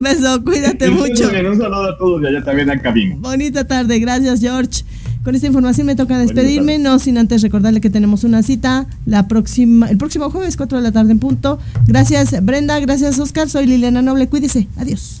Beso, cuídate mucho. Un saludo a todos de allá también al cabina. Bonita tarde, gracias George. Con esta información me toca despedirme, no sin antes recordarle que tenemos una cita la próxima, el próximo jueves, 4 de la tarde en punto. Gracias Brenda, gracias Oscar, soy Liliana Noble, cuídese, adiós.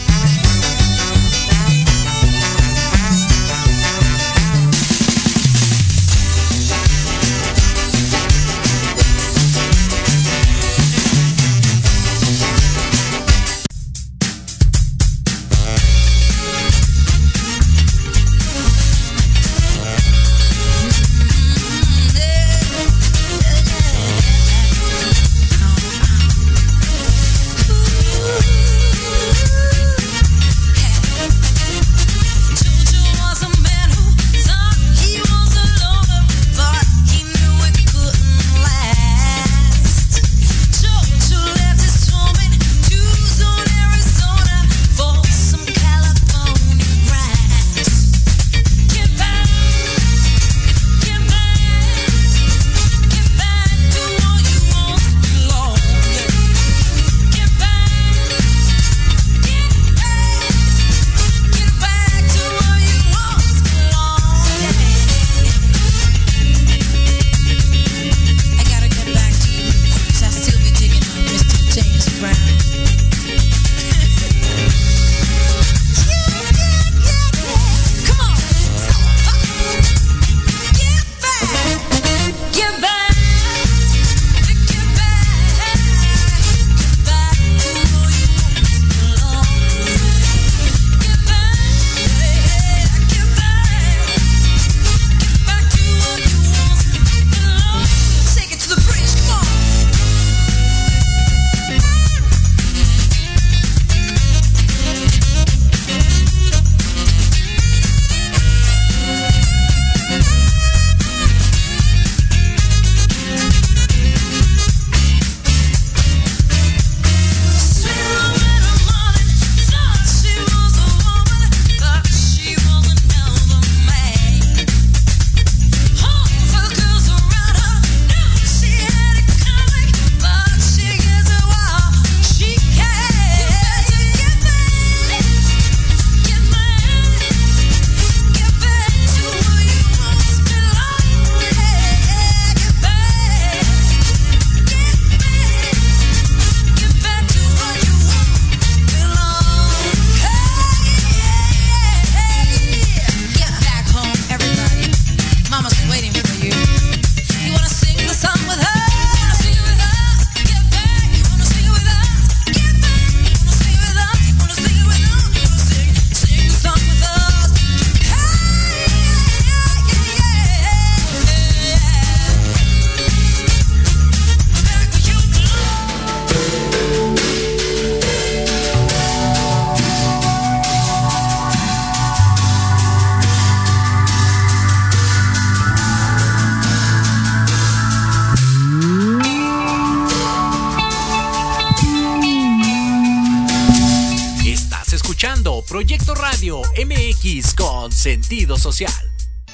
Proyecto Radio MX con sentido social.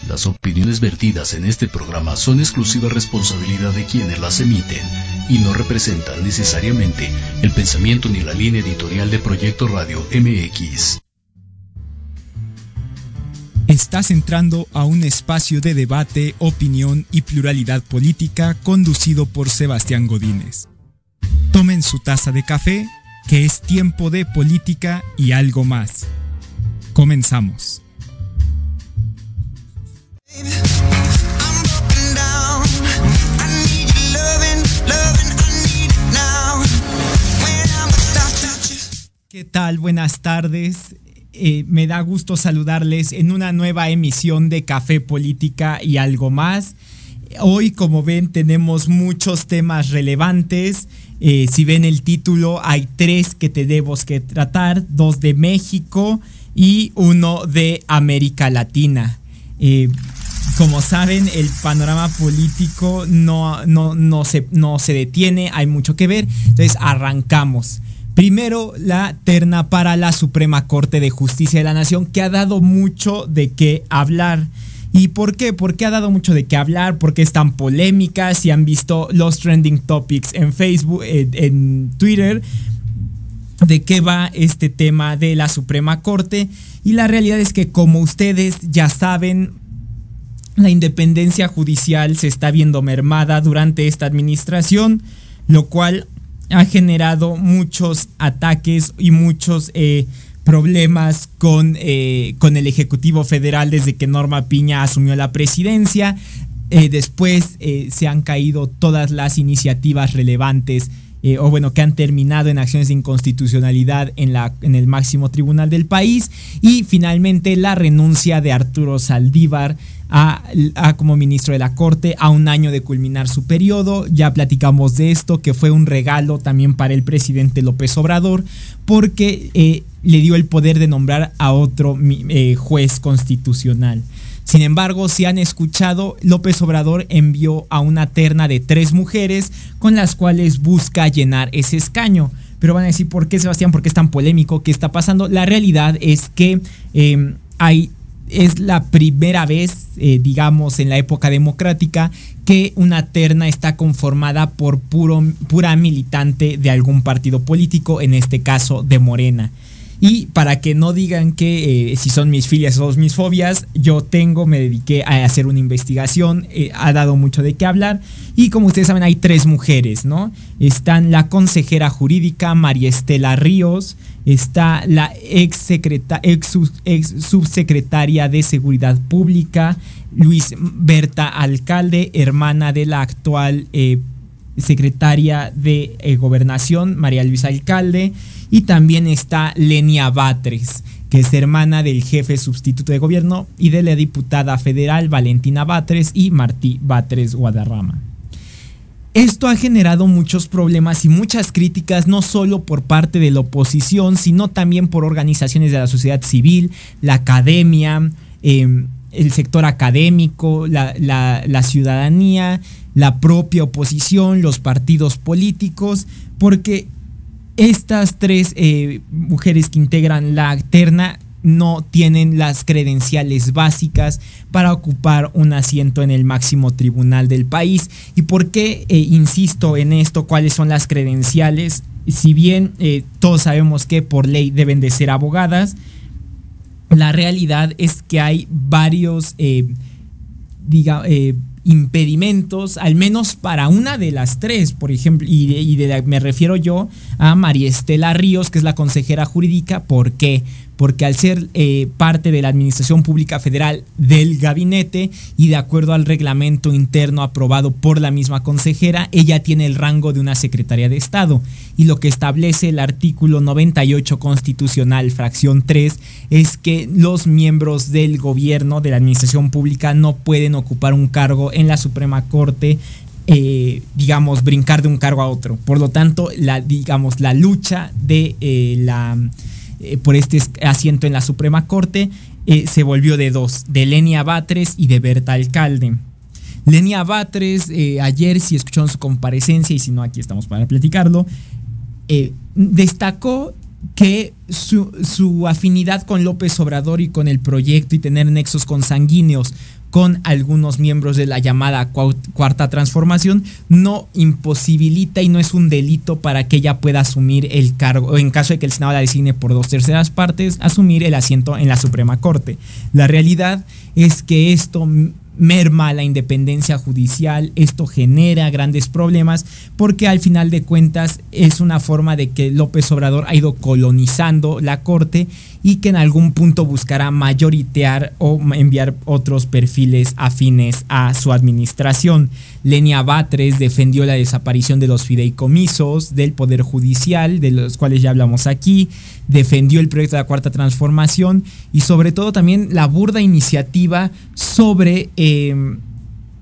Las opiniones vertidas en este programa son exclusiva responsabilidad de quienes las emiten y no representan necesariamente el pensamiento ni la línea editorial de Proyecto Radio MX. Estás entrando a un espacio de debate, opinión y pluralidad política conducido por Sebastián Godínez. Tomen su taza de café que es tiempo de política y algo más. Comenzamos. ¿Qué tal? Buenas tardes. Eh, me da gusto saludarles en una nueva emisión de Café Política y algo más. Hoy, como ven, tenemos muchos temas relevantes. Eh, si ven el título, hay tres que tenemos que tratar, dos de México y uno de América Latina. Eh, como saben, el panorama político no, no, no, se, no se detiene, hay mucho que ver. Entonces, arrancamos. Primero, la terna para la Suprema Corte de Justicia de la Nación, que ha dado mucho de qué hablar. ¿Y por qué? Porque ha dado mucho de qué hablar, porque es tan polémica, si han visto los trending topics en Facebook, en Twitter, de qué va este tema de la Suprema Corte. Y la realidad es que como ustedes ya saben, la independencia judicial se está viendo mermada durante esta administración, lo cual ha generado muchos ataques y muchos eh, problemas con, eh, con, el Ejecutivo Federal desde que Norma Piña asumió la presidencia. Eh, después se han caído todas las iniciativas relevantes o bueno, que han terminado en acciones de inconstitucionalidad en, la, en el máximo tribunal del país. Y finalmente la renuncia de Arturo Saldívar a, como ministro de la Corte a un año de culminar su periodo. Ya platicamos de esto, que fue un regalo también para el presidente López Obrador, porque eh, le dio el poder de nombrar a otro eh, juez constitucional. Sin embargo, si han escuchado, López Obrador envió a una terna de tres mujeres con las cuales busca llenar ese escaño. Pero van a decir, ¿por qué Sebastián? ¿Por qué es tan polémico? ¿Qué está pasando? La realidad es que eh, hay es la primera vez, eh, digamos, en la época democrática que una terna está conformada por puro, pura militante de algún partido político, en este caso de Morena. Y para que no digan que eh, si son mis filias o mis fobias, yo tengo, me dediqué a hacer una investigación, eh, ha dado mucho de qué hablar. Y como ustedes saben, hay tres mujeres, ¿no? Están la consejera jurídica María Estela Ríos, está la ex, ex, subsecretaria de Seguridad Pública, Luis Berta Alcalde, hermana de la actual eh, secretaria de Gobernación, María Luisa Alcalde, y también está Lenia Batres, que es hermana del jefe sustituto de gobierno y de la diputada federal Valentina Batres y Martí Batres Guadarrama. Esto ha generado muchos problemas y muchas críticas, no solo por parte de la oposición, sino también por organizaciones de la sociedad civil, la academia, em, el sector académico, la, ciudadanía, la propia oposición, los partidos políticos, porque estas tres eh, mujeres que integran la terna no tienen las credenciales básicas para ocupar un asiento en el máximo tribunal del país. ¿Y por qué eh, insisto en esto? ¿Cuáles son las credenciales? Si bien eh, todos sabemos que por ley deben de ser abogadas, la realidad es que hay varios, eh, impedimentos, al menos para una de las tres, por ejemplo, y, me refiero yo a María Estela Ríos, que es la consejera jurídica, ¿por qué? Porque al ser eh, parte de la Administración Pública Federal del gabinete y de acuerdo al reglamento interno aprobado por la misma consejera, ella tiene el rango de una secretaria de Estado. Y lo que establece el artículo 98 constitucional, fracción 3, es que los miembros del gobierno, de la Administración Pública, no pueden ocupar un cargo en la Suprema Corte eh, digamos, brincar de un cargo a otro. Por lo tanto, la, digamos, la lucha de eh, la eh, por este asiento en la Suprema Corte, eh, se volvió de dos, de Lenia Batres y de Berta Alcalde. Lenia Batres, eh, ayer si escucharon su comparecencia, y si no, aquí estamos para platicarlo, destacó que su, su, afinidad con López Obrador y con el proyecto y tener nexos consanguíneos con algunos miembros de la llamada cuarta transformación no imposibilita y no es un delito para que ella pueda asumir el cargo, en caso de que el Senado la designe por dos terceras partes, asumir el asiento en la Suprema Corte. La realidad es que esto merma la independencia judicial, esto genera grandes problemas porque al final de cuentas es una forma de que López Obrador ha ido colonizando la corte y que en algún punto buscará mayoritear o enviar otros perfiles afines a su administración. Lenia Batres defendió la desaparición de los fideicomisos del Poder Judicial, de los cuales ya hablamos aquí, defendió el proyecto de la Cuarta Transformación y sobre todo también la burda iniciativa sobre... Em,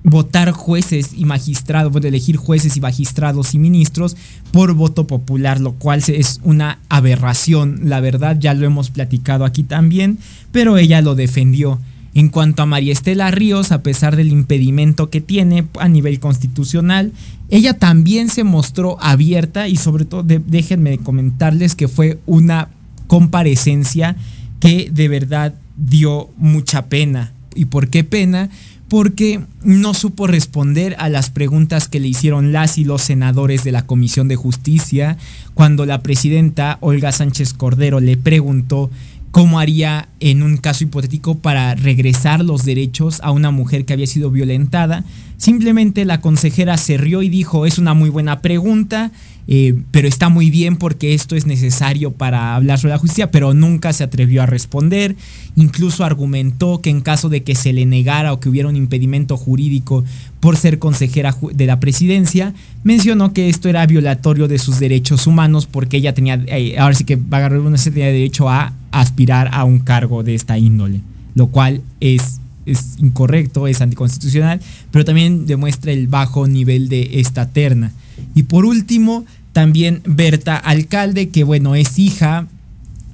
votar jueces y magistrados, bueno, elegir jueces y magistrados y ministros por voto popular, lo cual es una aberración, la verdad, ya lo hemos platicado aquí también, pero ella lo defendió. En cuanto a María Estela Ríos, a pesar del impedimento que tiene a nivel constitucional, ella también se mostró abierta y sobre todo déjenme comentarles que fue una comparecencia que de verdad dio mucha pena. ¿Y por qué pena? Porque no supo responder a las preguntas que le hicieron las y los senadores de la Comisión de Justicia cuando la presidenta Olga Sánchez Cordero le preguntó cómo haría en un caso hipotético para regresar los derechos a una mujer que había sido violentada. Simplemente la consejera se rió y dijo, es una muy buena pregunta, eh, pero está muy bien porque esto es necesario para hablar sobre la justicia, pero nunca se atrevió a responder. Incluso argumentó que en caso de que se le negara o que hubiera un impedimento jurídico por ser consejera de la presidencia, mencionó que esto era violatorio de sus derechos humanos porque ella tenía, eh, ahora sí que va a agarrar una tenía derecho a aspirar a un cargo de esta índole, lo cual es es incorrecto, es anticonstitucional, pero también demuestra el bajo nivel de esta terna. Y por último, también Berta Alcalde, que bueno, es hija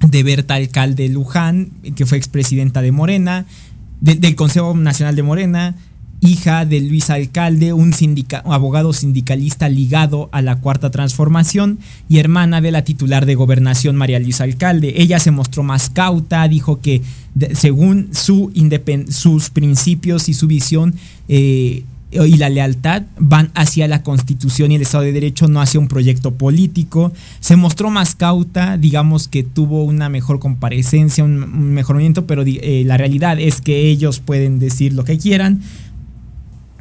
de Berta Alcalde Luján, que fue expresidenta de Morena, del Consejo Nacional de Morena, hija de Luis Alcalde, un, abogado sindicalista ligado a la Cuarta Transformación y hermana de la titular de Gobernación María Luisa Alcalde. Ella se mostró más cauta, dijo que según su sus principios y su visión eh, y la lealtad van hacia la Constitución y el Estado de Derecho, no hacia un proyecto político. Se mostró más cauta, digamos que tuvo una mejor comparecencia, un mejoramiento, pero eh, la realidad es que ellos pueden decir lo que quieran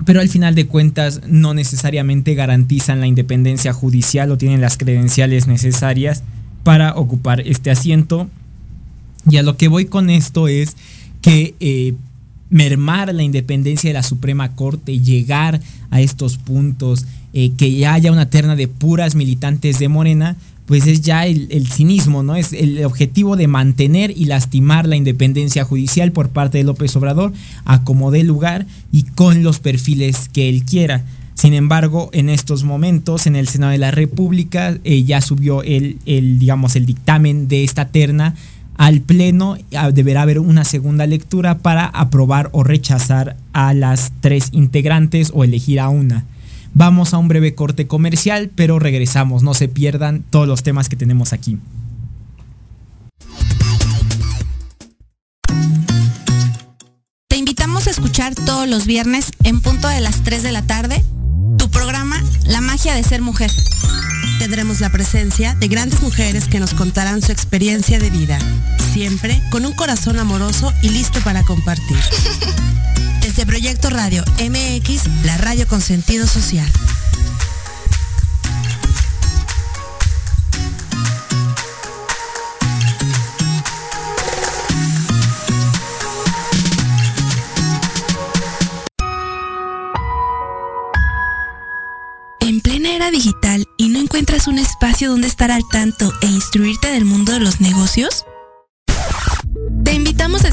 pero al final de cuentas no necesariamente garantizan la independencia judicial o tienen las credenciales necesarias para ocupar este asiento. Y a lo que voy con esto es que eh, mermar la independencia de la Suprema Corte, llegar a estos puntos, eh, que ya haya una terna de puras militantes de Morena, pues es ya el, cinismo, ¿no? Es el objetivo de mantener y lastimar la independencia judicial por parte de López Obrador a como dé lugar y con los perfiles que él quiera. Sin embargo, en estos momentos, en el Senado de la República, eh, ya subió el, el, digamos, el dictamen de esta terna al Pleno. Ah, deberá haber una segunda lectura para aprobar o rechazar a las tres integrantes o elegir a una. Vamos a un breve corte comercial, pero regresamos. No se pierdan todos los temas que tenemos aquí. Te invitamos a escuchar todos los viernes en punto de las 3 de la tarde tu programa La magia de ser mujer. Tendremos la presencia de grandes mujeres que nos contarán su experiencia de vida, siempre con un corazón amoroso y listo para compartir. Desde Proyecto Radio MX, la radio con sentido social. En plena era digital y no encuentras un espacio donde estar al tanto e instruirte del mundo de los negocios?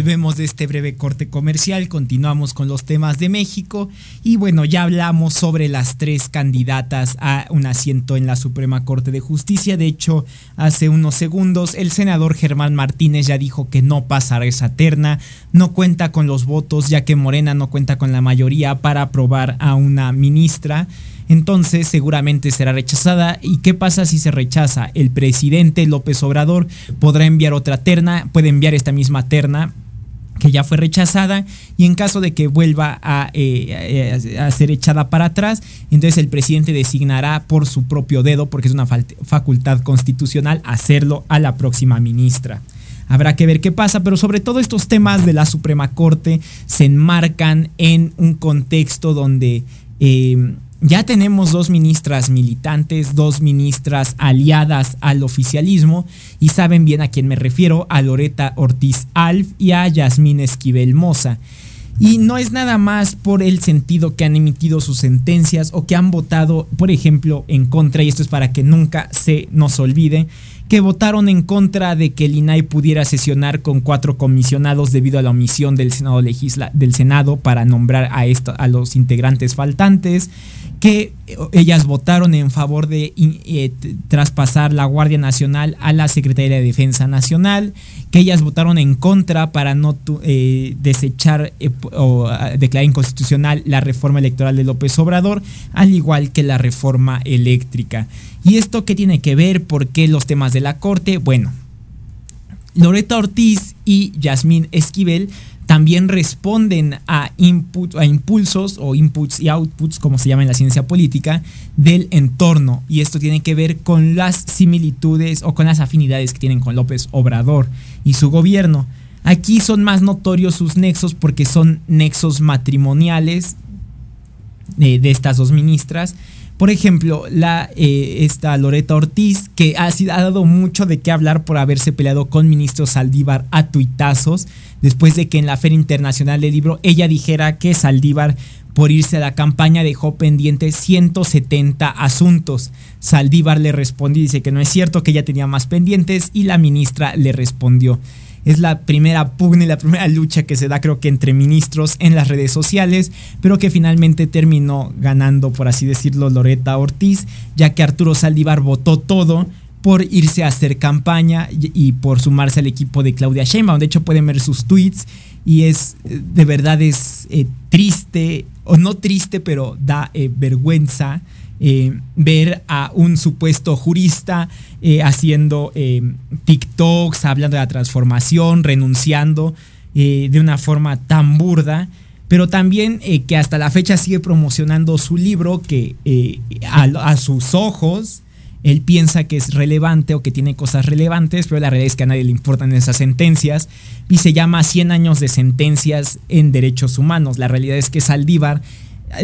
Volvemos de este breve corte comercial, continuamos con los temas de México y bueno, ya hablamos sobre las tres candidatas a un asiento en la Suprema Corte de Justicia. De hecho, hace unos segundos el senador Germán Martínez ya dijo que no pasará esa terna, no cuenta con los votos ya que Morena no cuenta con la mayoría para aprobar a una ministra entonces seguramente será rechazada. ¿Y qué pasa si se rechaza? El presidente López Obrador podrá enviar otra terna, puede enviar esta misma terna que ya fue rechazada y en caso de que vuelva a, eh, a, ser echada para atrás, entonces el presidente designará por su propio dedo, porque es una facultad constitucional, hacerlo a la próxima ministra. Habrá que ver qué pasa, pero sobre todo estos temas de la Suprema Corte se enmarcan en un contexto donde... Eh, ya tenemos dos ministras militantes, dos ministras aliadas al oficialismo y saben bien a quién me refiero, a Loreta Ortiz Alf y a Yasmín Esquivel Moza. Y no es nada más por el sentido que han emitido sus sentencias o que han votado, por ejemplo, en contra, y esto es para que nunca se nos olvide, que votaron en contra de que el INAI pudiera sesionar con cuatro comisionados debido a la omisión del Senado, legisla del Senado para nombrar a, esto, a los integrantes faltantes que ellas votaron en favor de eh, traspasar la Guardia Nacional a la Secretaría de Defensa Nacional, que ellas votaron en contra para no eh, desechar eh, o ah, declarar inconstitucional la reforma electoral de López Obrador, al igual que la reforma eléctrica. ¿Y esto qué tiene que ver? ¿Por qué los temas de la Corte? Bueno, Loreta Ortiz y Yasmín Esquivel también responden a, input, a impulsos o inputs y outputs, como se llama en la ciencia política, del entorno. Y esto tiene que ver con las similitudes o con las afinidades que tienen con López Obrador y su gobierno. Aquí son más notorios sus nexos porque son nexos matrimoniales de, de estas dos ministras por ejemplo, la, eh, esta Loreta Ortiz, que ha, ha, dado mucho de qué hablar por haberse peleado con ministro Saldívar a tuitazos, después de que en la Feria Internacional del Libro ella dijera que Saldívar por irse a la campaña dejó pendientes 170 asuntos. Saldívar le respondió y dice que no es cierto, que ella tenía más pendientes y la ministra le respondió. Es la primera pugna y la primera lucha que se da creo que entre ministros en las redes sociales, pero que finalmente terminó ganando, por así decirlo, Loreta Ortiz, ya que Arturo Saldívar votó todo por irse a hacer campaña y por sumarse al equipo de Claudia Sheinbaum. De hecho, pueden ver sus tweets y es, de verdad es eh, triste, o no triste, pero da eh, vergüenza eh, ver a un supuesto jurista eh, haciendo eh, TikToks, hablando de la transformación, renunciando de una forma tan burda, pero también que hasta la fecha sigue promocionando su libro que a, sus ojos él piensa que es relevante o que tiene cosas relevantes, pero la realidad es que a nadie le importan esas sentencias y se llama 100 años de sentencias en derechos humanos. La realidad es que Saldívar,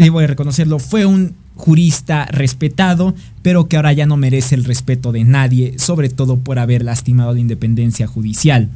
debo de reconocerlo, fue un jurista respetado, pero que ahora ya no merece el respeto de nadie, sobre todo por haber lastimado la independencia judicial.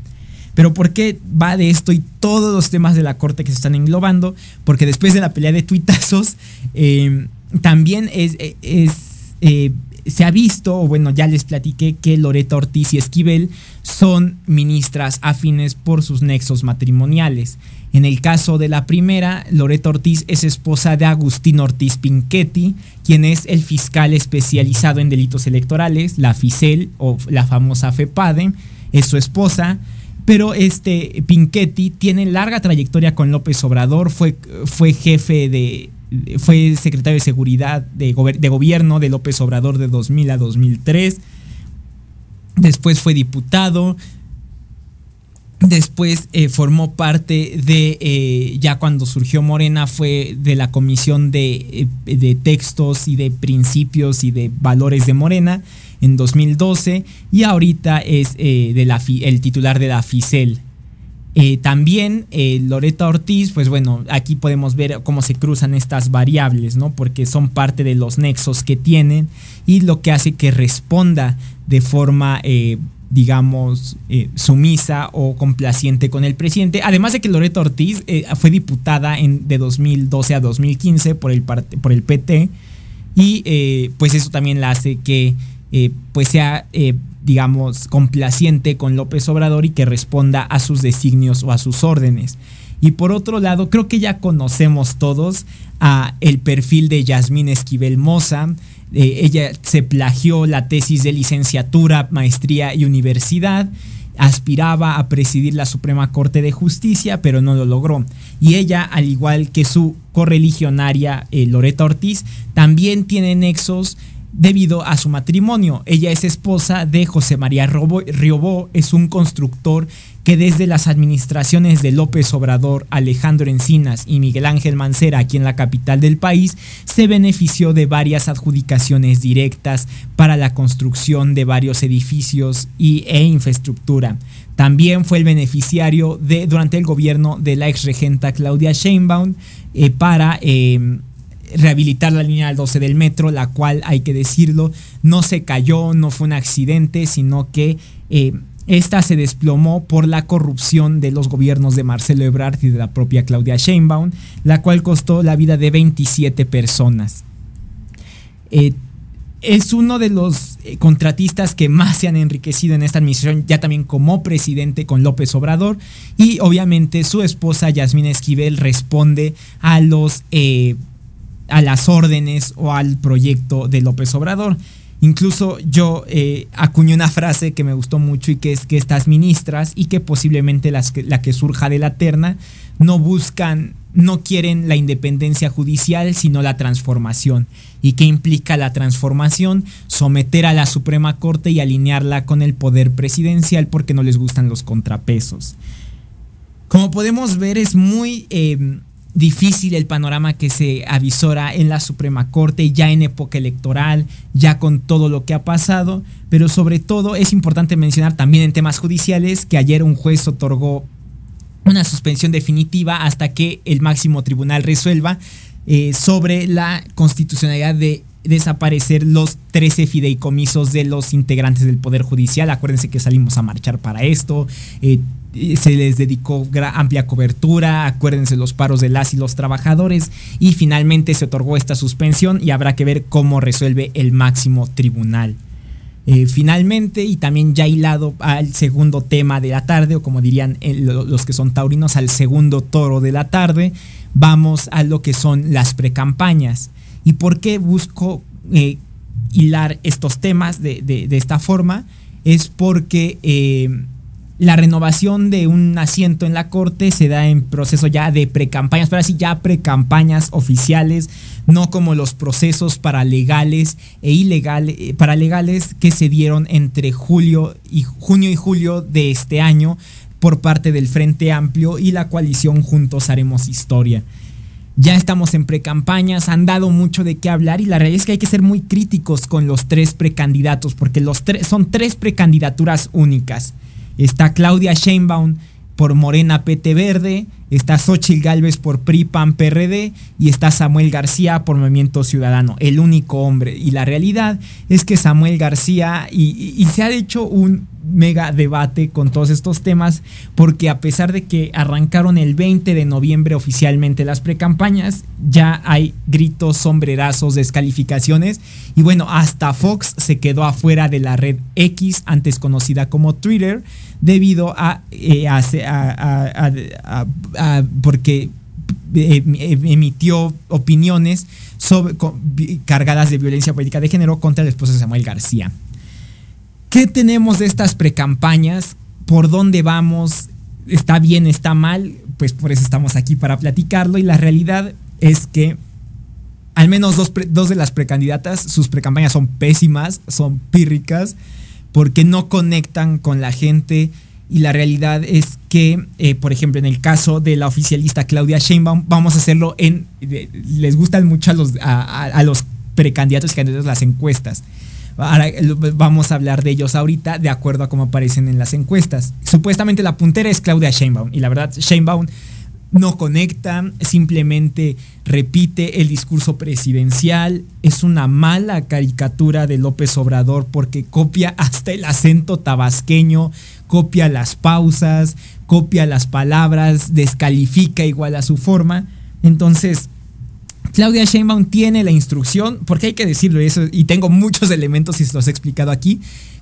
Pero ¿por qué va de esto y todos los temas de la corte que se están englobando? Porque después de la pelea de tuitazos, eh, también es, eh, se ha visto, o bueno, ya les platiqué que Loreta Ortiz y Esquivel son ministras afines por sus nexos matrimoniales. En el caso de la primera, Loreta Ortiz es esposa de Agustín Ortiz Pinchetti, quien es el fiscal especializado en delitos electorales, la FICEL o la famosa FEPADE, es su esposa. Pero este Pinchetti tiene larga trayectoria con López Obrador, fue, fue jefe de, fue secretario de seguridad de, gobierno de López Obrador de 2000 a 2003. Después fue diputado, Después eh, formó parte de, eh, ya cuando surgió Morena, fue de la comisión de, eh, de, textos y de principios y de valores de Morena en 2012 y ahorita es de la, el titular de la FICEL. También Loreta Ortiz, pues bueno, aquí podemos ver cómo se cruzan estas variables, ¿no? Porque son parte de los nexos que tienen y lo que hace que responda de forma digamos, eh, sumisa o complaciente con el presidente. Además de que Loreto Ortiz eh, fue diputada en, de 2012 a 2015 por el, por el PT y eh, pues eso también la hace que pues sea, digamos, complaciente con López Obrador y que responda a sus designios o a sus órdenes. Y por otro lado, creo que ya conocemos todos a el perfil de Yasmín Esquivel Moza, eh, ella se plagió la tesis de licenciatura, maestría y universidad. Aspiraba a presidir la Suprema Corte de Justicia, pero no lo logró. Y ella, al igual que su correligionaria eh, Loreta Ortiz, también tiene nexos debido a su matrimonio. Ella es esposa de José María Riobó, es un constructor que desde las administraciones de López Obrador, Alejandro Encinas y Miguel Ángel Mancera aquí en la capital del país, se benefició de varias adjudicaciones directas para la construcción de varios edificios y, e infraestructura. También fue el beneficiario de, durante el gobierno de la ex regenta Claudia Sheinbaum eh, para eh, rehabilitar la línea 12 del metro, la cual, hay que decirlo, no se cayó, no fue un accidente, sino que eh, esta se desplomó por la corrupción de los gobiernos de Marcelo Ebrard y de la propia Claudia Sheinbaum, la cual costó la vida de 27 personas. Eh, es uno de los eh, contratistas que más se han enriquecido en esta administración, ya también como presidente con López Obrador. Y obviamente su esposa Yasmín Esquivel responde a los a las órdenes o al proyecto de López Obrador. Incluso yo eh, acuñé una frase que me gustó mucho y que es que estas ministras y que posiblemente las la que surja de la terna no buscan, no quieren la independencia judicial, sino la transformación. ¿Y qué implica la transformación? Someter a la Suprema Corte y alinearla con el poder presidencial porque no les gustan los contrapesos. Como podemos ver, es muy... Eh, difícil el panorama que se avisora en la Suprema Corte, ya en época electoral, ya con todo lo que ha pasado, pero sobre todo es importante mencionar también en temas judiciales que ayer un juez otorgó una suspensión definitiva hasta que el máximo tribunal resuelva eh, sobre la constitucionalidad de desaparecer los 13 fideicomisos de los integrantes del Poder Judicial. Acuérdense que salimos a marchar para esto. Eh, se les dedicó amplia cobertura, acuérdense los paros de las y los trabajadores y finalmente se otorgó esta suspensión y habrá que ver cómo resuelve el máximo tribunal. Eh, finalmente, y también ya hilado al segundo tema de la tarde, o como dirían eh, los que son taurinos, al segundo toro de la tarde, vamos a lo que son las precampañas. ¿Y por qué busco eh, hilar estos temas de, de, esta forma? Es porque la renovación de un asiento en la corte se da en proceso ya de precampañas, pero así ya precampañas oficiales, no como los procesos paralegales e ilegales, eh, paralegales que se dieron entre julio y junio y julio de este año por parte del Frente Amplio y la coalición Juntos Haremos Historia. Ya estamos en precampañas, han dado mucho de qué hablar y la realidad es que hay que ser muy críticos con los tres precandidatos porque los son tres precandidaturas únicas. Está Claudia Sheinbaum por Morena PT Verde, está Xochitl Galvez por PRI PAN PRD y está Samuel García por Movimiento Ciudadano, el único hombre. Y la realidad es que Samuel García, y, se ha hecho un mega debate con todos estos temas, porque a pesar de que arrancaron el 20 de noviembre oficialmente las precampañas, ya hay gritos, sombrerazos, descalificaciones, y bueno, hasta Fox se quedó afuera de la red X, antes conocida como Twitter, debido a, eh, porque eh, emitió opiniones cargadas de violencia política de género contra el esposo de Samuel García. ¿Qué tenemos de estas precampañas? ¿Por dónde vamos? ¿Está bien? ¿Está mal? Pues por eso estamos aquí para platicarlo y la realidad es que al menos dos, dos de las precandidatas, sus precampañas son pésimas, son pírricas porque no conectan con la gente y la realidad es que, eh, por ejemplo, en el caso de la oficialista Claudia Sheinbaum, vamos a hacerlo en, les gustan mucho a los, a, los precandidatos y candidatos las encuestas. Ahora vamos a hablar de ellos ahorita de acuerdo a cómo aparecen en las encuestas. Supuestamente la puntera es Claudia Sheinbaum y la verdad Sheinbaum no conecta, simplemente repite el discurso presidencial, es una mala caricatura de López Obrador porque copia hasta el acento tabasqueño, copia las pausas, copia las palabras, descalifica igual a su forma. Entonces, Claudia Sheinbaum tiene la instrucción, porque hay que decirlo eso, y tengo muchos elementos y se los he explicado aquí,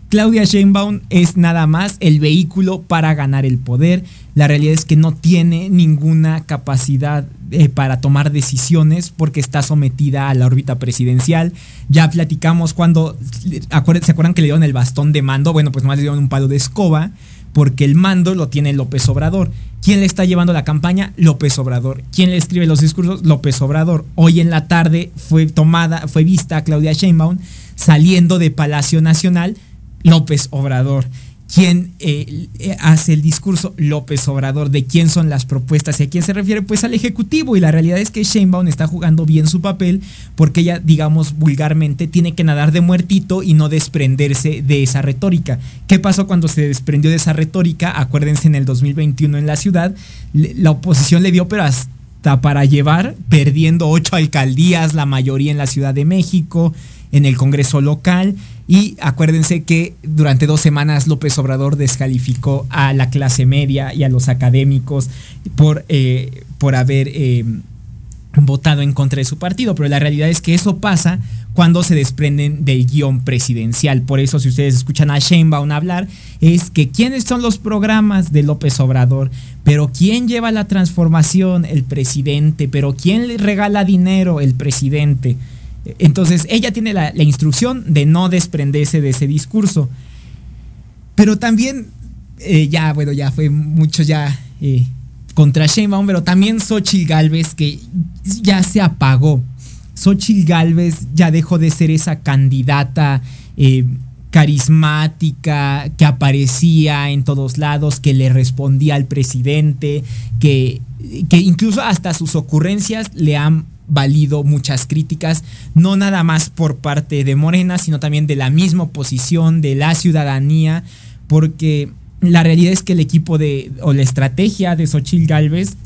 Claudia Sheinbaum es nada más el vehículo para ganar el poder. La realidad es que no tiene ninguna capacidad eh, para tomar decisiones porque está sometida a la órbita presidencial. Ya platicamos cuando, ¿se acuerdan que le dieron el bastón de mando? Bueno, pues nomás le dieron un palo de escoba porque el mando lo tiene López Obrador. ¿Quién le está llevando la campaña? López Obrador. ¿Quién le escribe los discursos? López Obrador. Hoy en la tarde fue tomada, fue vista Claudia Sheinbaum saliendo de Palacio Nacional López Obrador. ¿Quién eh, eh, hace el discurso? López Obrador. ¿De quién son las propuestas? ¿Y a quién se refiere? Pues al Ejecutivo. Y la realidad es que Sheinbaum está jugando bien su papel porque ella, digamos vulgarmente, tiene que nadar de muertito y no desprenderse de esa retórica. ¿Qué pasó cuando se desprendió de esa retórica? Acuérdense en el 2021 en la ciudad, la oposición le dio pero hasta para llevar, perdiendo ocho alcaldías, la mayoría en la Ciudad de México, en el Congreso local y acuérdense que durante dos semanas López Obrador descalificó a la clase media y a los académicos por, eh, por haber eh, votado en contra de su partido. Pero la realidad es que eso pasa cuando se desprenden del guion presidencial. Por eso, si ustedes escuchan a Sheinbaum hablar, es que quiénes son los programas de López Obrador, pero quién lleva la transformación, el presidente, pero quién le regala dinero, el presidente. Entonces ella tiene la, instrucción de no desprenderse de ese discurso. Pero también, eh, ya, bueno, ya fue mucho ya eh, contra Sheinbaum, pero también Xochitl Galvez que ya se apagó. Xochitl Galvez ya dejó de ser esa candidata eh, carismática que aparecía en todos lados, que le respondía al presidente, que, que incluso hasta sus ocurrencias le han valido muchas críticas, no nada más por parte de Morena, sino también de la misma oposición, de la ciudadanía, porque la realidad es que el equipo de, o la estrategia de Xochitl Galvez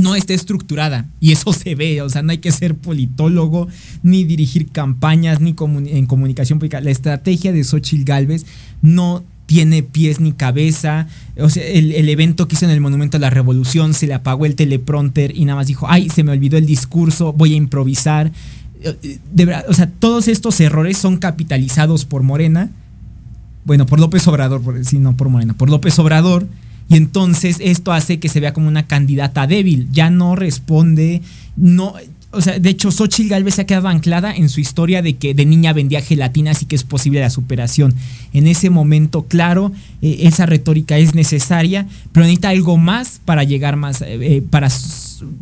no está estructurada y eso se ve, o sea, no hay que ser politólogo ni dirigir campañas ni en comunicación pública. La estrategia de Xochitl Galvez no tiene pies ni cabeza. O sea, el, evento que hizo en el Monumento a la Revolución se le apagó el teleprompter y nada más dijo, ay, se me olvidó el discurso, voy a improvisar. Eh, de verdad, o sea, todos estos errores son capitalizados por Morena. Bueno, por López Obrador, por, sí, no por Morena, por López Obrador. Y entonces esto hace que se vea como una candidata débil. Ya no responde, no, o sea, de hecho, Xochitl Galvez se ha quedado anclada en su historia de que de niña vendía gelatina, así que es posible la superación. En ese momento, claro, eh, esa retórica es necesaria, pero necesita algo más para llegar más, eh, eh, para,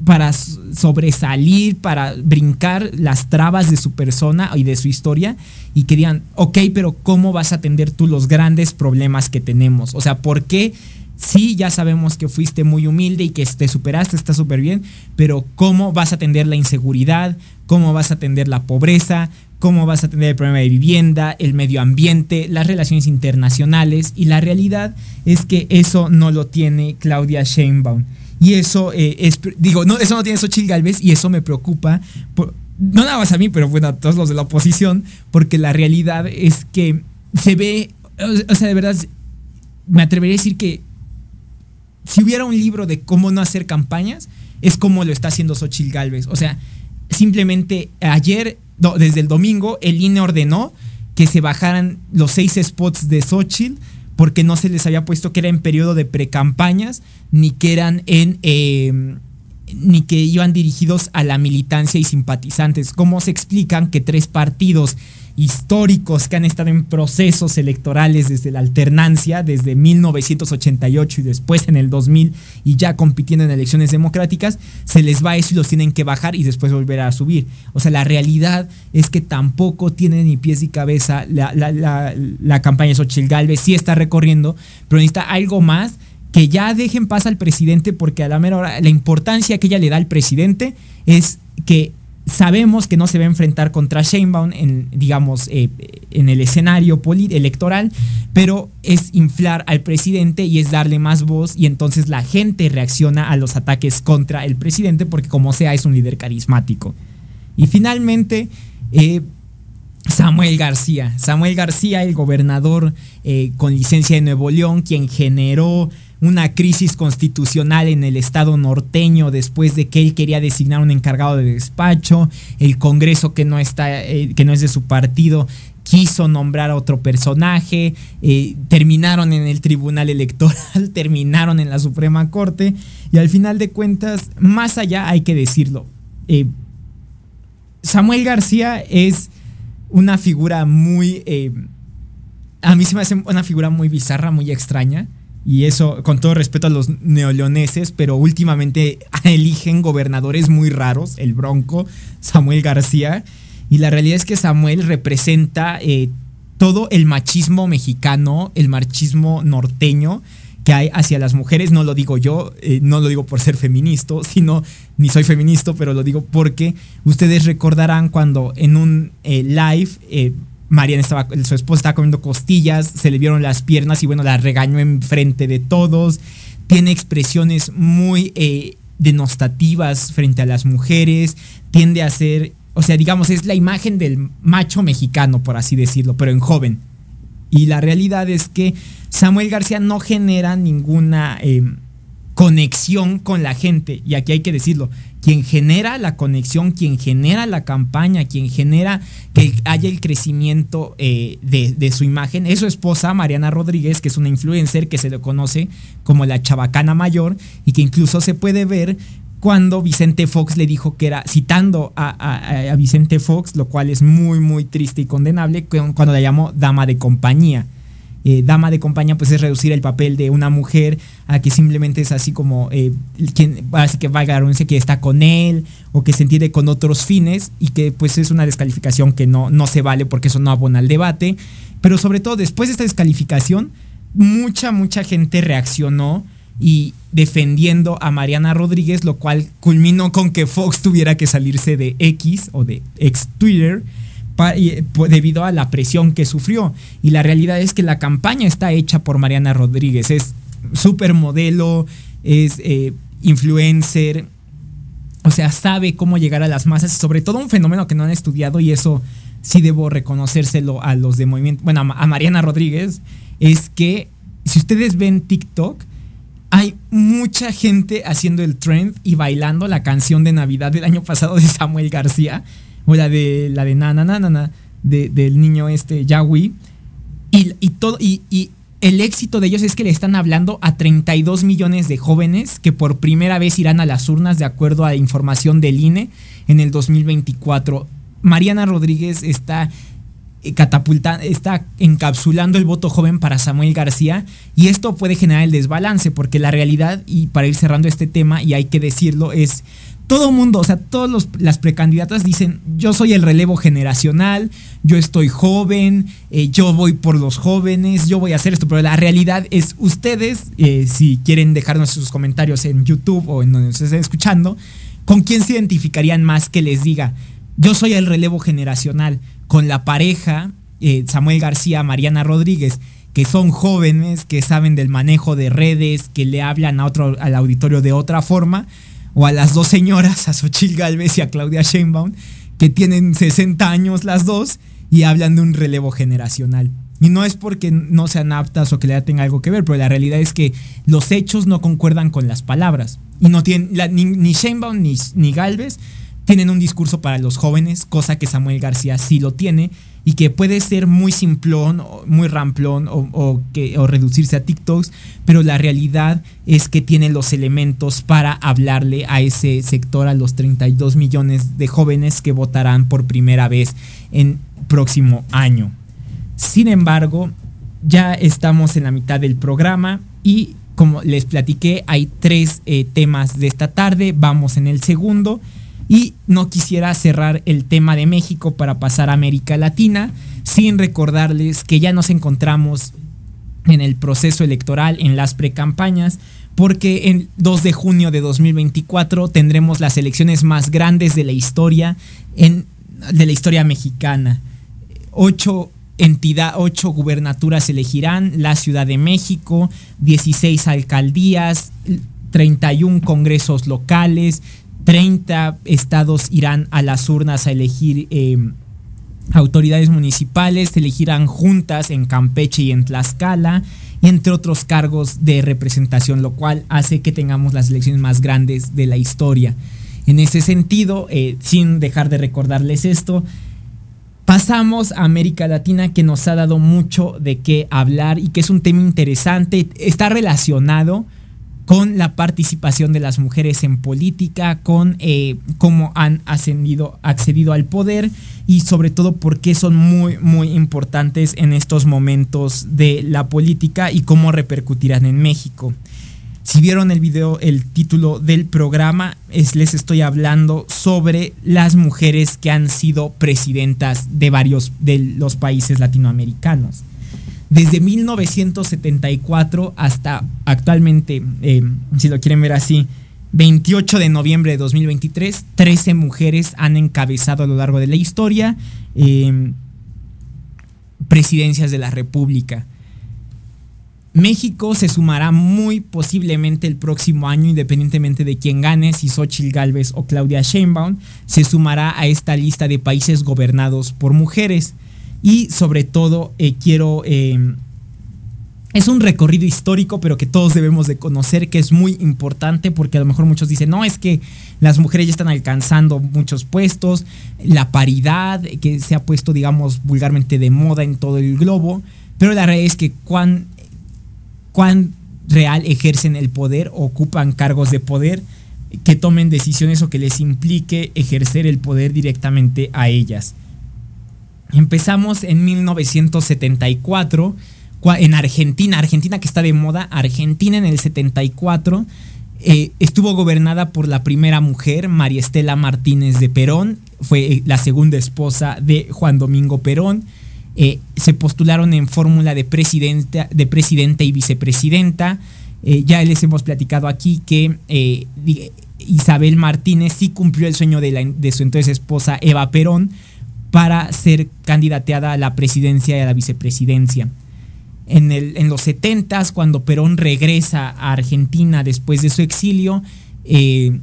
para sobresalir, para brincar las trabas de su persona y de su historia y que digan, ok, pero ¿cómo vas a atender tú los grandes problemas que tenemos? O sea, ¿por qué? Sí, ya sabemos que fuiste muy humilde y que te superaste, está súper bien, pero ¿cómo vas a atender la inseguridad? ¿Cómo vas a atender la pobreza? ¿Cómo vas a atender el problema de vivienda, el medio ambiente, las relaciones internacionales? Y la realidad es que eso no lo tiene Claudia Sheinbaum. Y eso eh, es, digo, no, eso no tiene Xochitl Galvez y eso me preocupa. no nada más a mí, pero bueno, a todos los de la oposición, porque la realidad es que se ve, o sea, de verdad, me atrevería a decir que si hubiera un libro de cómo no hacer campañas, es como lo está haciendo Xochitl Galvez. O sea, simplemente ayer, desde el domingo, el INE ordenó que se bajaran los seis spots de Xochitl porque no se les había puesto que era en periodo de precampañas ni que eran en, em, ni que iban dirigidos a la militancia y simpatizantes. ¿Cómo se explican que tres partidos históricos que han estado en procesos electorales desde la alternancia, desde 1988 y después en el 2000 y ya compitiendo en elecciones democráticas, se les va eso y los tienen que bajar y después volver a subir. O sea, la realidad es que tampoco tiene ni pies ni cabeza la, la, campaña Xochitl Galvez, sí está recorriendo, pero necesita algo más que ya dejen paz al presidente porque a la mera hora la importancia que ella le da al presidente es que sabemos que no se va a enfrentar contra Sheinbaum en, digamos, eh, en el escenario electoral, pero es inflar al presidente y es darle más voz y entonces la gente reacciona a los ataques contra el presidente porque como sea es un líder carismático. Y finalmente, eh, Samuel García. Samuel García, el gobernador eh, con licencia de Nuevo León, quien generó una crisis constitucional en el estado norteño después de que él quería designar un encargado de despacho, el Congreso que no está, eh, que no es de su partido quiso nombrar a otro personaje, eh, terminaron en el Tribunal Electoral, terminaron en la Suprema Corte. Y al final de cuentas, más allá hay que decirlo, Samuel García es una figura muy... a mí se me hace una figura muy bizarra, muy extraña y eso, con todo respeto a los neoleoneses, pero últimamente eligen gobernadores muy raros, el Bronco, Samuel García. Y la realidad es que Samuel representa eh, todo el machismo mexicano, el machismo norteño hay hacia las mujeres. No lo digo yo, eh, no lo digo por ser feminista, sino, ni soy feminista, pero lo digo porque ustedes recordarán cuando en un eh, live Mariana estaba, su esposa estaba comiendo costillas, se le vieron las piernas y bueno, la regañó en frente de todos. Tiene expresiones muy eh, denostativas frente a las mujeres, tiende a ser, o sea, digamos, es la imagen del macho mexicano, por así decirlo, pero en joven. Y la realidad es que Samuel García no genera ninguna eh, conexión con la gente, y aquí hay que decirlo, quien genera la conexión, quien genera la campaña, quien genera que haya el crecimiento eh, de, su imagen, es su esposa Mariana Rodríguez, que es una influencer que se le conoce como la chabacana mayor y que incluso se puede ver cuando Vicente Fox le dijo que era, citando a, Vicente Fox, lo cual es muy, muy triste y condenable, cuando la llamó dama de compañía. Eh, dama de compañía, pues es reducir el papel de una mujer a que simplemente es así como eh, quien, así que valga la que está con él o que se entiende con otros fines y que pues es una descalificación que no, no se vale porque eso no abona al debate. Pero sobre todo después de esta descalificación, mucha, mucha gente reaccionó y defendiendo a Mariana Rodríguez, lo cual culminó con que Fox tuviera que salirse de X o de ex Twitter eh, debido a la presión que sufrió. Y la realidad es que la campaña está hecha por Mariana Rodríguez. Es supermodelo, es eh, influencer, o sea, sabe cómo llegar a las masas, sobre todo un fenómeno que no han estudiado y eso sí debo reconocérselo a los de movimiento, bueno, a Mariana Rodríguez, es que si ustedes ven TikTok, hay mucha gente haciendo el trend y bailando la canción de Navidad del año pasado de Samuel García o la de la de Nana Nana, de, del niño este Yahweh. Y, y, todo, y, y, el éxito de ellos es que le están hablando a 32 millones de jóvenes que por primera vez irán a las urnas de acuerdo a información del INE en el 2024. Mariana Rodríguez está eh, catapultando, está encapsulando el voto joven para Samuel García y esto puede generar el desbalance porque la realidad, y para ir cerrando este tema, y hay que decirlo, es todo mundo, o sea, todas las precandidatas dicen, yo soy el relevo generacional, yo estoy joven, eh, yo voy por los jóvenes, yo voy a hacer esto, pero la realidad es ustedes, eh, si quieren dejarnos sus comentarios en YouTube o en donde nos estén escuchando, ¿con quién se identificarían más que les diga, yo soy el relevo generacional? Con la pareja, eh, Samuel García, Mariana Rodríguez, que son jóvenes, que saben del manejo de redes, que le hablan a otro, al auditorio de otra forma, o a las dos señoras, a Xochil Galvez y a Claudia Sheinbaum, que tienen 60 años las dos y hablan de un relevo generacional. Y no es porque no sean aptas o que le tenga algo que ver, pero la realidad es que los hechos no concuerdan con las palabras. Y no tienen, ni, ni Sheinbaum ni, ni Galvez tienen un discurso para los jóvenes, cosa que Samuel García sí lo tiene, y que puede ser muy simplón, muy ramplón o, que, reducirse a TikToks, pero la realidad es que tiene los elementos para hablarle a ese sector, a los 32 millones de jóvenes que votarán por primera vez en próximo año. Sin embargo, ya estamos en la mitad del programa y como les platiqué, hay tres eh, temas de esta tarde, vamos en el segundo. Y no quisiera cerrar el tema de México para pasar a América Latina sin recordarles que ya nos encontramos en el proceso electoral, en las precampañas, porque el 2 de junio de 2024 tendremos las elecciones más grandes de la historia, en, de la historia mexicana. Ocho entidad, ocho gubernaturas elegirán, la Ciudad de México, 16 alcaldías, 31 congresos locales, 30 estados irán a las urnas a elegir eh, autoridades municipales, se elegirán juntas en Campeche y en Tlaxcala, y entre otros cargos de representación, lo cual hace que tengamos las elecciones más grandes de la historia. En ese sentido, eh, sin dejar de recordarles esto, pasamos a América Latina que nos ha dado mucho de qué hablar y que es un tema interesante, está relacionado con la participación de las mujeres en política, con eh, cómo han ascendido, accedido al poder y sobre todo por qué son muy, muy importantes en estos momentos de la política y cómo repercutirán en México. Si vieron el video, el título del programa, es, les estoy hablando sobre las mujeres que han sido presidentas de varios de los países latinoamericanos. Desde 1974 hasta actualmente, eh, si lo quieren ver así, 28 de noviembre de 2023, 13 mujeres han encabezado a lo largo de la historia eh, presidencias de la República. México se sumará muy posiblemente el próximo año, independientemente de quién gane, si Xochitl Galvez o Claudia Sheinbaum, se sumará a esta lista de países gobernados por mujeres. Y sobre todo eh, quiero... Eh, es un recorrido histórico, pero que todos debemos de conocer, que es muy importante, porque a lo mejor muchos dicen, no, es que las mujeres ya están alcanzando muchos puestos, la paridad, que se ha puesto, digamos, vulgarmente de moda en todo el globo, pero la realidad es que cuán, cuán real ejercen el poder, ocupan cargos de poder, que tomen decisiones o que les implique ejercer el poder directamente a ellas. Empezamos en 1974 en Argentina, Argentina que está de moda, Argentina en el 74 eh, estuvo gobernada por la primera mujer, María Estela Martínez de Perón, fue eh, la segunda esposa de Juan Domingo Perón. Eh, se postularon en fórmula de presidenta, de presidenta y vicepresidenta. ya les hemos platicado aquí que Isabel Martínez sí cumplió el sueño de su entonces esposa Eva Perón, para ser candidateada a la presidencia y a la vicepresidencia. En, los 70 cuando Perón regresa a Argentina después de su exilio, eh,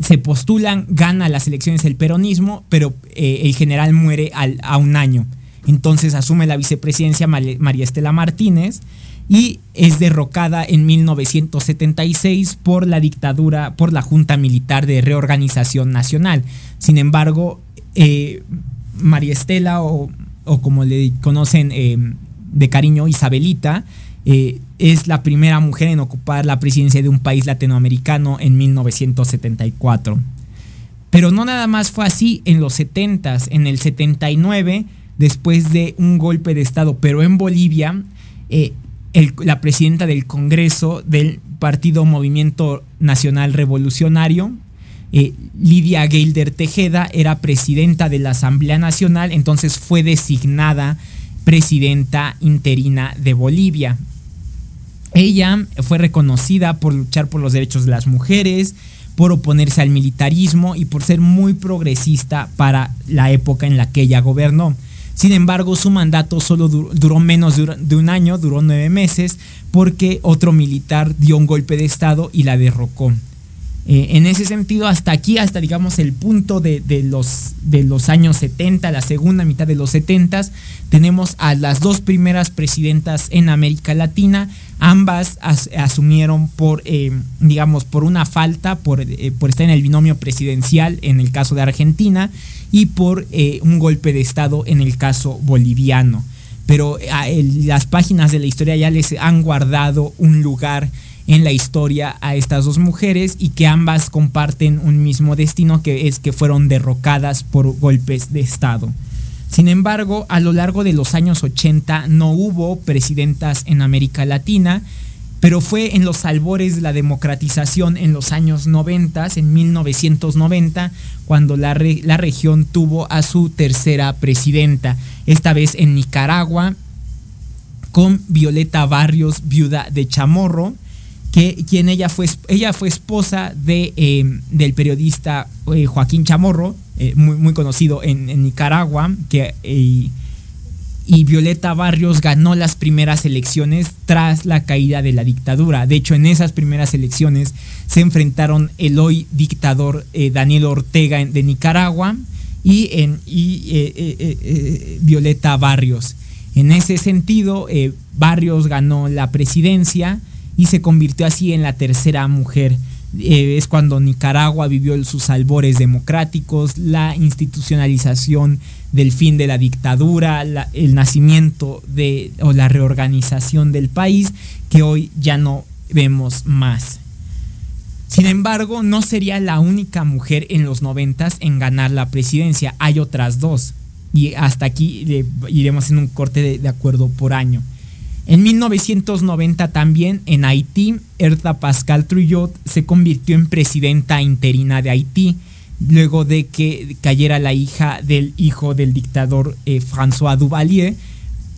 se postulan, gana las elecciones el peronismo, pero eh, el general muere a un año. Entonces asume la vicepresidencia María Estela Martínez y es derrocada en 1976 por la dictadura, por la Junta Militar de Reorganización Nacional. Sin embargo, eh, María Estela o, como le conocen eh, de cariño Isabelita, eh, es la primera mujer en ocupar la presidencia de un país latinoamericano en 1974. Pero no nada más fue así en los 70 en el 79, después de un golpe de Estado, pero en Bolivia, la presidenta del Congreso del Partido Movimiento Nacional Revolucionario, eh, Lidia Geilder Tejeda era presidenta de la Asamblea Nacional, entonces fue designada presidenta interina de Bolivia. Ella fue reconocida por luchar por los derechos de las mujeres, por oponerse al militarismo y por ser muy progresista para la época en la que ella gobernó. Sin embargo, su mandato solo duró, menos de un año, duró nueve meses, porque otro militar dio un golpe de Estado y la derrocó. Eh, en ese sentido, hasta aquí, hasta digamos el punto de, los, años 70, la segunda mitad de los 70, tenemos a las dos primeras presidentas en América Latina. Ambas asumieron por, eh, digamos, por una falta, eh, por, estar en el binomio presidencial en el caso de Argentina y por un golpe de Estado en el caso boliviano. Pero las páginas de la historia ya les han guardado un lugar en la historia a estas dos mujeres y que ambas comparten un mismo destino que es que fueron derrocadas por golpes de Estado. Sin embargo, a lo largo de los años 80 no hubo presidentas en América Latina, pero fue en los albores de la democratización en los años 90, en 1990, cuando la, la región tuvo a su tercera presidenta, esta vez en Nicaragua, con Violeta Barrios, viuda de Chamorro, quien ella fue, ella fue esposa de, em, del periodista eh, Joaquín Chamorro, eh, muy, muy, conocido en, Nicaragua, que, eh, y Violeta Barrios ganó las primeras elecciones tras la caída de la dictadura. De hecho, en esas primeras elecciones se enfrentaron el hoy dictador Daniel Ortega de Nicaragua y, en, y Violeta Barrios. En ese sentido, Barrios ganó la presidencia y se convirtió así en la tercera mujer. Eh, es cuando Nicaragua vivió sus albores democráticos, la institucionalización del fin de la dictadura, el nacimiento de, o la reorganización del país, que hoy ya no vemos más. Sin embargo, no sería la única mujer en los noventas en ganar la presidencia. Hay otras dos. Y hasta aquí iremos en un corte de acuerdo por año. En 1990 también en Haití, Erta Pascal Trujillo se convirtió en presidenta interina de Haití luego de que cayera la hija del hijo del dictador eh, François Duvalier.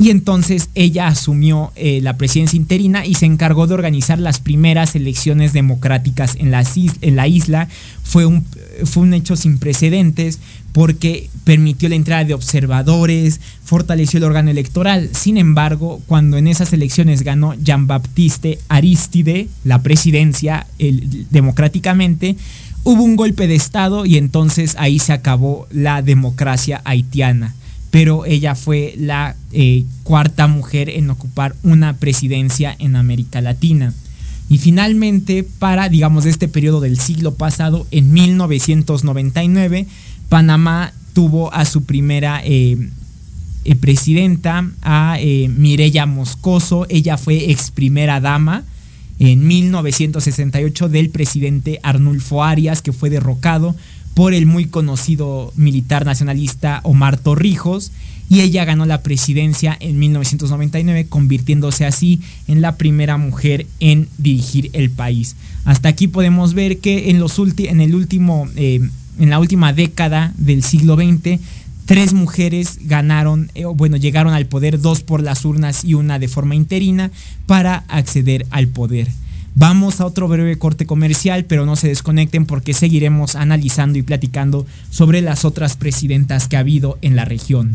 Y entonces ella asumió eh, la presidencia interina y se encargó de organizar las primeras elecciones democráticas en en la isla. Fue un, fue un hecho sin precedentes porque permitió la entrada de observadores, fortaleció el órgano electoral. Sin embargo, cuando en esas elecciones ganó Jean-Baptiste Aristide la presidencia democráticamente, hubo un golpe de Estado y entonces ahí se acabó la democracia haitiana. Pero ella fue la eh, cuarta mujer en ocupar una presidencia en América Latina. Y finalmente, para, digamos, este periodo del siglo pasado, en 1999, Panamá tuvo a su primera eh, eh, presidenta, a eh, Mireya Moscoso. Ella fue ex primera dama en 1968 del presidente Arnulfo Arias, que fue derrocado por el muy conocido militar nacionalista Omar Torrijos y ella ganó la presidencia en 1999, convirtiéndose así en la primera mujer en dirigir el país. Hasta aquí podemos ver que en, los en, el último, eh, en la última década del siglo XX, tres mujeres ganaron, eh, bueno, llegaron al poder, dos por las urnas y una de forma interina, para acceder al poder. Vamos a otro breve corte comercial, pero no se desconecten porque seguiremos analizando y platicando sobre las otras presidentas que ha habido en la región.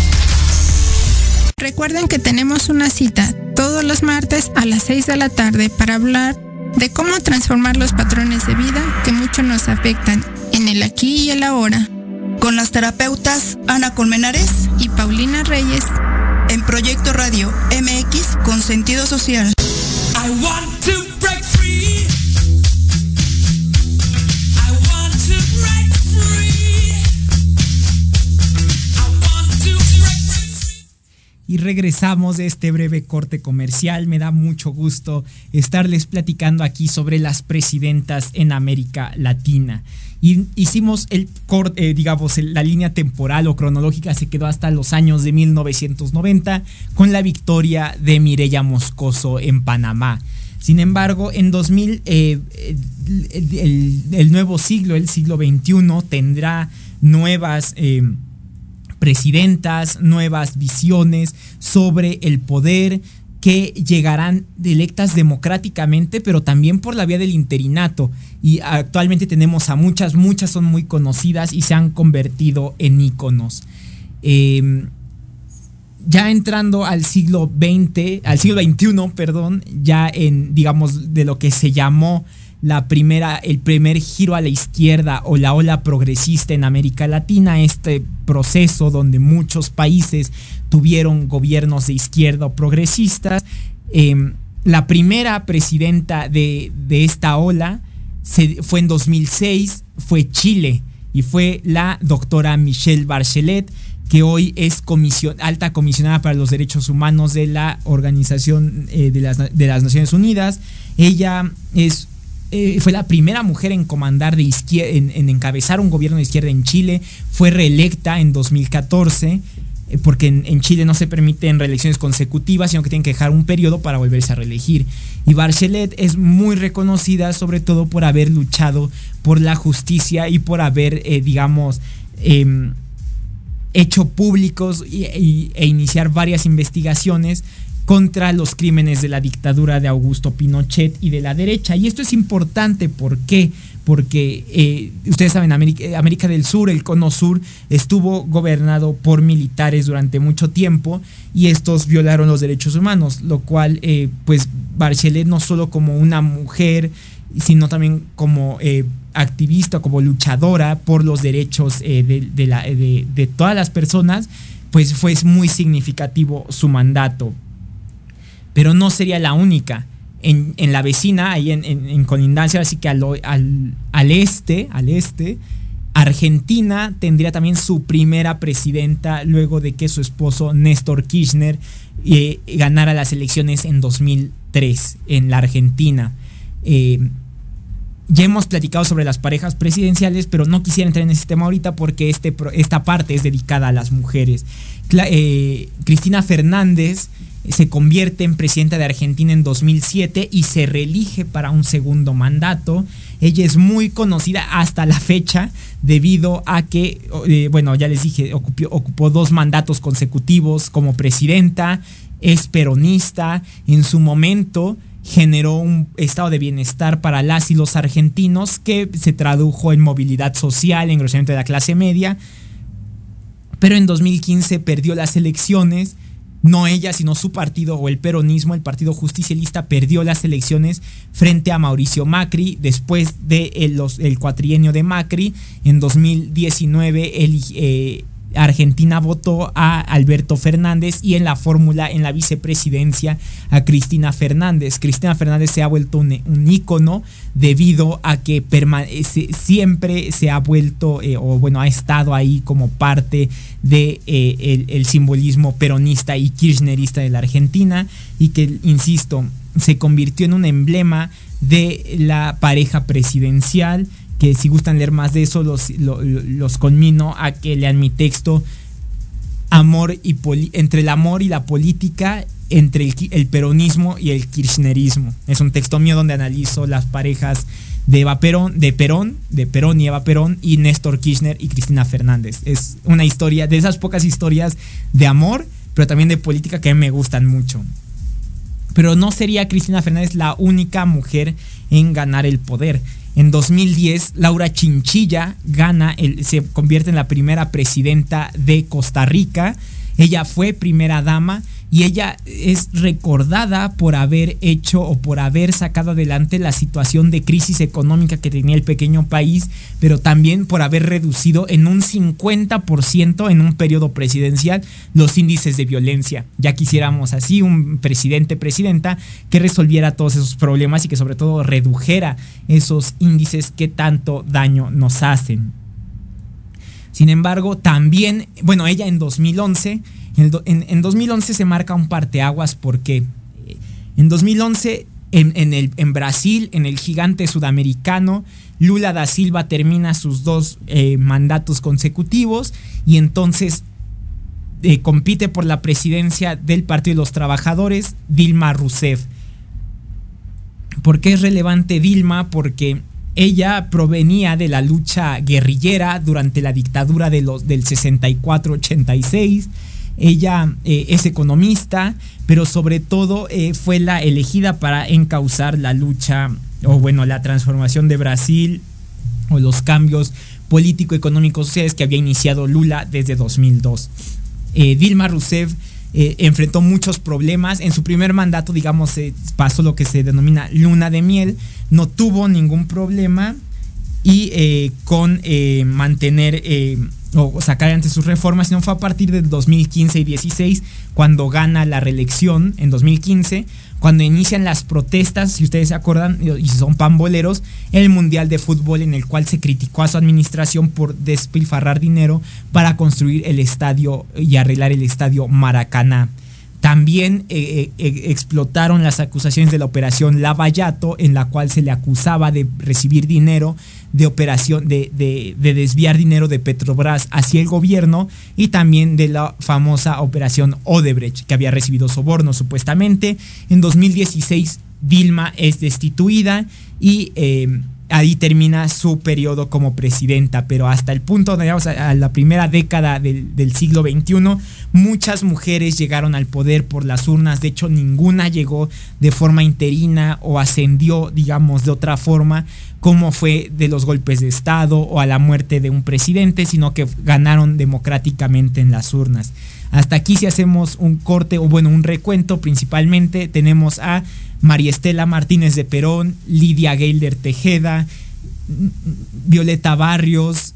Recuerden que tenemos una cita todos los martes a las 6 de la tarde para hablar de cómo transformar los patrones de vida que mucho nos afectan en el aquí y el ahora. Con las terapeutas Ana Colmenares y Paulina Reyes en Proyecto Radio MX con sentido social. y regresamos de este breve corte comercial. Me da mucho gusto estarles platicando aquí sobre las presidentas en América Latina. Y hicimos el corte, eh, digamos, la línea temporal o cronológica se quedó hasta los años de 1990 con la victoria de Mireya Moscoso en Panamá. Sin embargo, en 2000, eh, el, nuevo siglo, el siglo XXI, tendrá nuevas... Eh, presidentas, nuevas visiones sobre el poder que llegarán electas democráticamente, pero también por la vía del interinato. Y actualmente tenemos a muchas, muchas son muy conocidas y se han convertido en íconos. Em, ya entrando al siglo XX, al siglo XXI, perdón, ya en, digamos, de lo que se llamó la primera, el primer giro a la izquierda o la ola progresista en América Latina, este proceso donde muchos países tuvieron gobiernos de izquierda o progresistas. Em, la primera presidenta de, esta ola fue en 2006, fue Chile y fue la doctora Michelle Bachelet que hoy es alta comisionada para los derechos humanos de la Organización eh, de, las, de las Naciones Unidas. Ella es eh, fue la primera mujer en comandar de izquierda, en, encabezar un gobierno de izquierda en Chile, fue reelecta en 2014 eh, porque en, Chile no se permiten reelecciones consecutivas, sino que tienen que dejar un periodo para volverse a reelegir. Y Bachelet es muy reconocida sobre todo por haber luchado por la justicia y por haber, eh, digamos, em, hecho públicos e iniciar varias investigaciones contra los crímenes de la dictadura de Augusto Pinochet y de la derecha. Y esto es importante, ¿por qué? Porque eh, ustedes saben, América, América, del Sur, el Cono Sur, estuvo gobernado por militares durante mucho tiempo y estos violaron los derechos humanos, lo cual, eh, pues, Bachelet no solo como una mujer, sino también como eh, activista, como luchadora por los derechos de todas las personas, pues fue muy significativo su mandato pero no sería la única. En, la vecina, ahí en, colindancia, así que al, al, este, al este, Argentina tendría también su primera presidenta luego de que su esposo Néstor Kirchner eh, ganara las elecciones en 2003 en la Argentina. Eh, ya hemos platicado sobre las parejas presidenciales, pero no quisiera entrar en ese tema ahorita porque este, esta parte es dedicada a las mujeres. Eh, Cristina Fernández se convierte en presidenta de Argentina en 2007 y se reelige para un segundo mandato. Ella es muy conocida hasta la fecha debido a que, eh, bueno, ya les dije, ocupó, dos mandatos consecutivos como presidenta, es peronista, en su momento generó un estado de bienestar para las y los argentinos que se tradujo en movilidad social, engrosamiento de la clase media, pero en 2015 perdió las elecciones no ella, sino su partido o el peronismo, el Partido Justicialista, perdió las elecciones frente a Mauricio Macri después del de el, cuatrienio de Macri. En 2019 eh, Argentina votó a Alberto Fernández y en la fórmula, en la vicepresidencia, a Cristina Fernández. Cristina Fernández se ha vuelto un, un ícono debido a que siempre se ha vuelto, eh, o bueno, ha estado ahí como parte de eh, el, simbolismo peronista y kirchnerista de la Argentina y que, insisto, se convirtió en un emblema de la pareja presidencial que si gustan leer más de eso, los, los, conmino a que lean mi texto Amor y entre el amor y la política, entre el, peronismo y el kirchnerismo. Es un texto mío donde analizo las parejas de Eva Perón, de Perón, de Perón y Eva Perón, y Néstor Kirchner y Cristina Fernández. Es una historia, de esas pocas historias de amor, pero también de política que me gustan mucho. Pero no sería Cristina Fernández la única mujer en ganar el poder. En 2010, Laura Chinchilla gana, se convierte en la primera presidenta de Costa Rica. Ella fue primera dama y ella es recordada por haber hecho o por haber sacado adelante la situación de crisis económica que tenía el pequeño país, pero también por haber reducido en un 50% en un periodo presidencial los índices de violencia. Ya quisiéramos así un presidente, presidenta que resolviera todos esos problemas y que sobre todo redujera esos índices que tanto daño nos hacen. Sin embargo, también, bueno, ella en 2011 en, 2011 se marca un parteaguas porque eh, en 2011 en, el, en Brasil, en el gigante sudamericano, Lula da Silva termina sus dos eh, mandatos consecutivos y entonces eh, compite por la presidencia del Partido de los Trabajadores, Dilma Rousseff. ¿Por qué es relevante Dilma? Porque ella provenía de la lucha guerrillera durante la dictadura de los, del 64-86 ella eh, es economista, pero sobre todo eh, fue la elegida para encauzar la lucha o bueno, la transformación de Brasil o los cambios político-económicos sociales que había iniciado Lula desde 2002. Eh, Dilma Rousseff enfrentó muchos problemas. En su primer mandato, digamos, pasó lo que se denomina luna de miel. No tuvo ningún problema y con mantener o sacar ante sus reformas, sino fue a partir del 2015 y 16 cuando gana la reelección en 2015, cuando inician las protestas, si ustedes se acuerdan y son pamboleros, el Mundial de Fútbol en el cual se criticó a su administración por despilfarrar dinero para construir el estadio y arreglar el estadio Maracaná. También eh, eh, eh, explotaron las acusaciones de la operación Lavallato, en la cual se le acusaba de recibir dinero de operación, de, de, desviar dinero de Petrobras hacia el gobierno y también de la famosa operación Odebrecht, que había recibido sobornos supuestamente. En 2016, Dilma es destituida y ahí termina su periodo como presidenta, pero hasta el punto de a, la primera década del, siglo XXI, muchas mujeres llegaron al poder por las urnas, de hecho ninguna llegó de forma interina o ascendió, digamos, de otra forma, como fue de los golpes de Estado o a la muerte de un presidente, sino que ganaron democráticamente en las urnas. Hasta aquí si hacemos un corte o bueno, un recuento principalmente tenemos a María Estela Martínez de Perón, Lidia Geilder Tejeda, Violeta Barrios,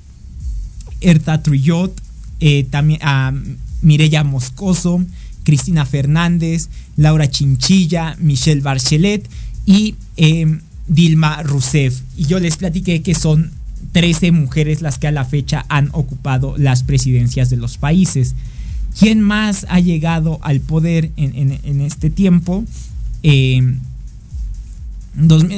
Erta Trujot, eh, también Mireya Moscoso, Cristina Fernández, Laura Chinchilla, Michelle Barchelet y em, Dilma Rousseff. Y yo les platiqué que son 13 mujeres las que a la fecha han ocupado las presidencias de los países. ¿Quién más ha llegado al poder en este tiempo? Eh,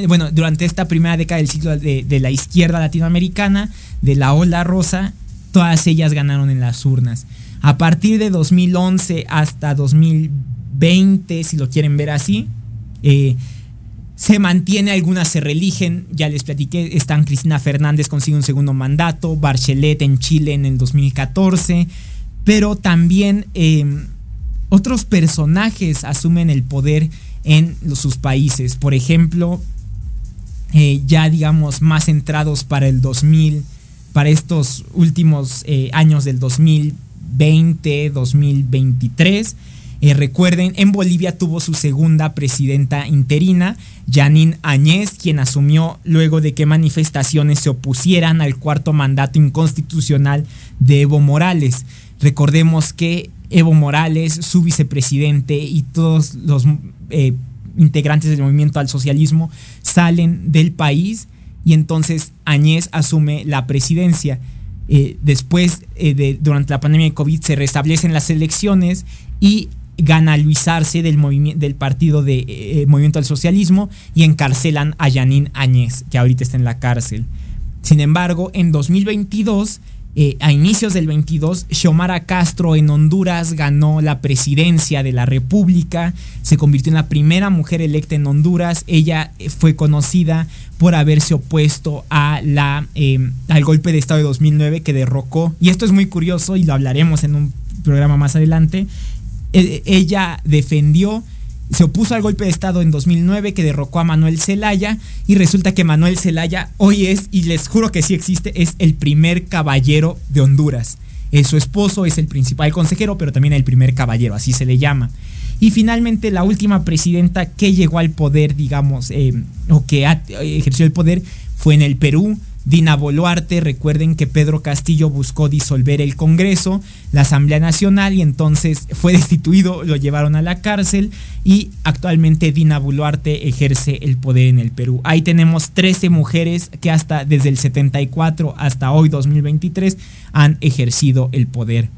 bueno, durante esta primera década del siglo de, la izquierda latinoamericana, de la ola rosa, todas ellas ganaron en las urnas. A partir de 2011 hasta 2020, si lo quieren ver así, eh, se mantiene, algunas se religen, ya les platiqué, están Cristina Fernández consigue un segundo mandato, Barchelet en Chile en el 2014, pero también eh, otros personajes asumen el poder en sus países. Por ejemplo, eh, ya digamos más centrados para el 2000, para estos últimos eh, años del 2020, 2023. Eh, recuerden, en Bolivia tuvo su segunda presidenta interina, Janine Añez, quien asumió luego de que manifestaciones se opusieran al cuarto mandato inconstitucional de Evo Morales. Recordemos que Evo Morales, su vicepresidente y todos los eh, integrantes del movimiento al socialismo salen del país y entonces Añez asume la presidencia. Eh, después, eh, de, durante la pandemia de COVID, se restablecen las elecciones y gana Luis Arce del, del partido de Movimiento al Socialismo y encarcelan a Yanín Añez, que ahorita está en la cárcel. Sin embargo, en 2022 eh, a inicios del 22, Xiomara Castro en Honduras ganó la presidencia de la República, se convirtió en la primera mujer electa en Honduras. Ella eh, fue conocida por haberse opuesto em, al golpe de Estado de 2009 que derrocó, y esto es muy curioso y lo hablaremos en un programa más adelante, ella defendió se opuso al golpe de Estado en 2009 que derrocó a Manuel Zelaya y resulta que Manuel Zelaya hoy es, y les juro que sí existe, es el primer caballero de Honduras. Es su esposo, es el principal consejero, pero también el primer caballero, así se le llama. Y finalmente la última presidenta que llegó al poder, digamos, eh, o que ejerció el poder, fue en el Perú, Dina Boluarte, recuerden que Pedro Castillo buscó disolver el Congreso, la Asamblea Nacional y entonces fue destituido, lo llevaron a la cárcel y actualmente Dina Boluarte ejerce el poder en el Perú. Ahí tenemos 13 mujeres que hasta desde el 74 hasta hoy 2023 han ejercido el poder.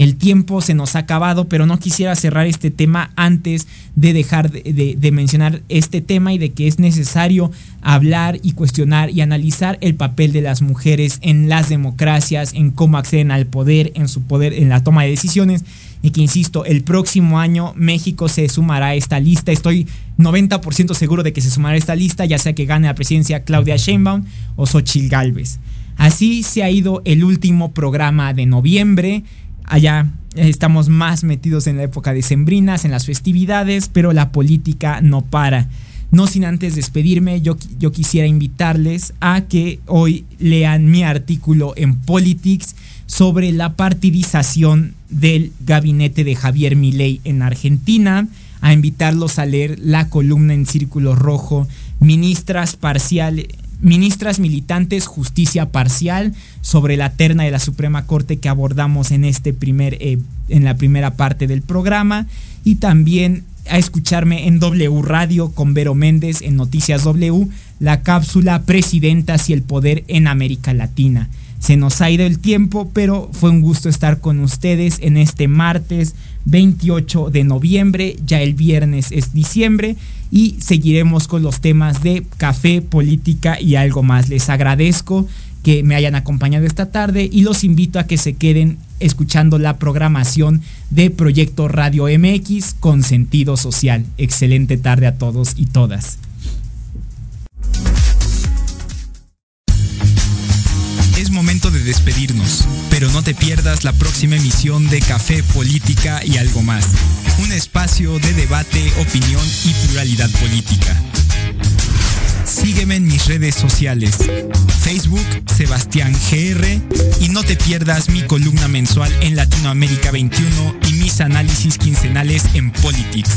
El tiempo se nos ha acabado, pero no quisiera cerrar este tema antes de dejar de, mencionar este tema y de que es necesario hablar y cuestionar y analizar el papel de las mujeres en las democracias, en cómo acceden al poder, en su poder, en la toma de decisiones. Y que, insisto, el próximo año México se sumará a esta lista. Estoy 90% seguro de que se sumará a esta lista, ya sea que gane la presidencia Claudia Sheinbaum o Xochitl Galvez. Así se ha ido el último programa de noviembre. Allá estamos más metidos en la época de sembrinas, en las festividades, pero la política no para. No sin antes despedirme, yo, yo quisiera invitarles a que hoy lean mi artículo en Politics sobre la partidización del gabinete de Javier Milei en Argentina, a invitarlos a leer la columna en círculo rojo, ministras parciales, ministras militantes, justicia parcial, sobre la terna de la Suprema Corte que abordamos en este primer, eh, en la primera parte del programa, y también a escucharme en W Radio con Vero Méndez en Noticias W, la cápsula Presidentas y el Poder en América Latina. Se nos ha ido el tiempo, pero fue un gusto estar con ustedes en este martes 28 de noviembre, ya el viernes es diciembre y seguiremos con los temas de café, política y algo más. Les agradezco que me hayan acompañado esta tarde y los invito a que se queden escuchando la programación de Proyecto Radio MX con sentido social. Excelente tarde a todos y todas. De despedirnos, pero no te pierdas la próxima emisión de Café, Política y algo más. Un espacio de debate, opinión y pluralidad política. Sígueme en mis redes sociales. Facebook, Sebastián GR. Y no te pierdas mi columna mensual en Latinoamérica 21 y mis análisis quincenales en Politics.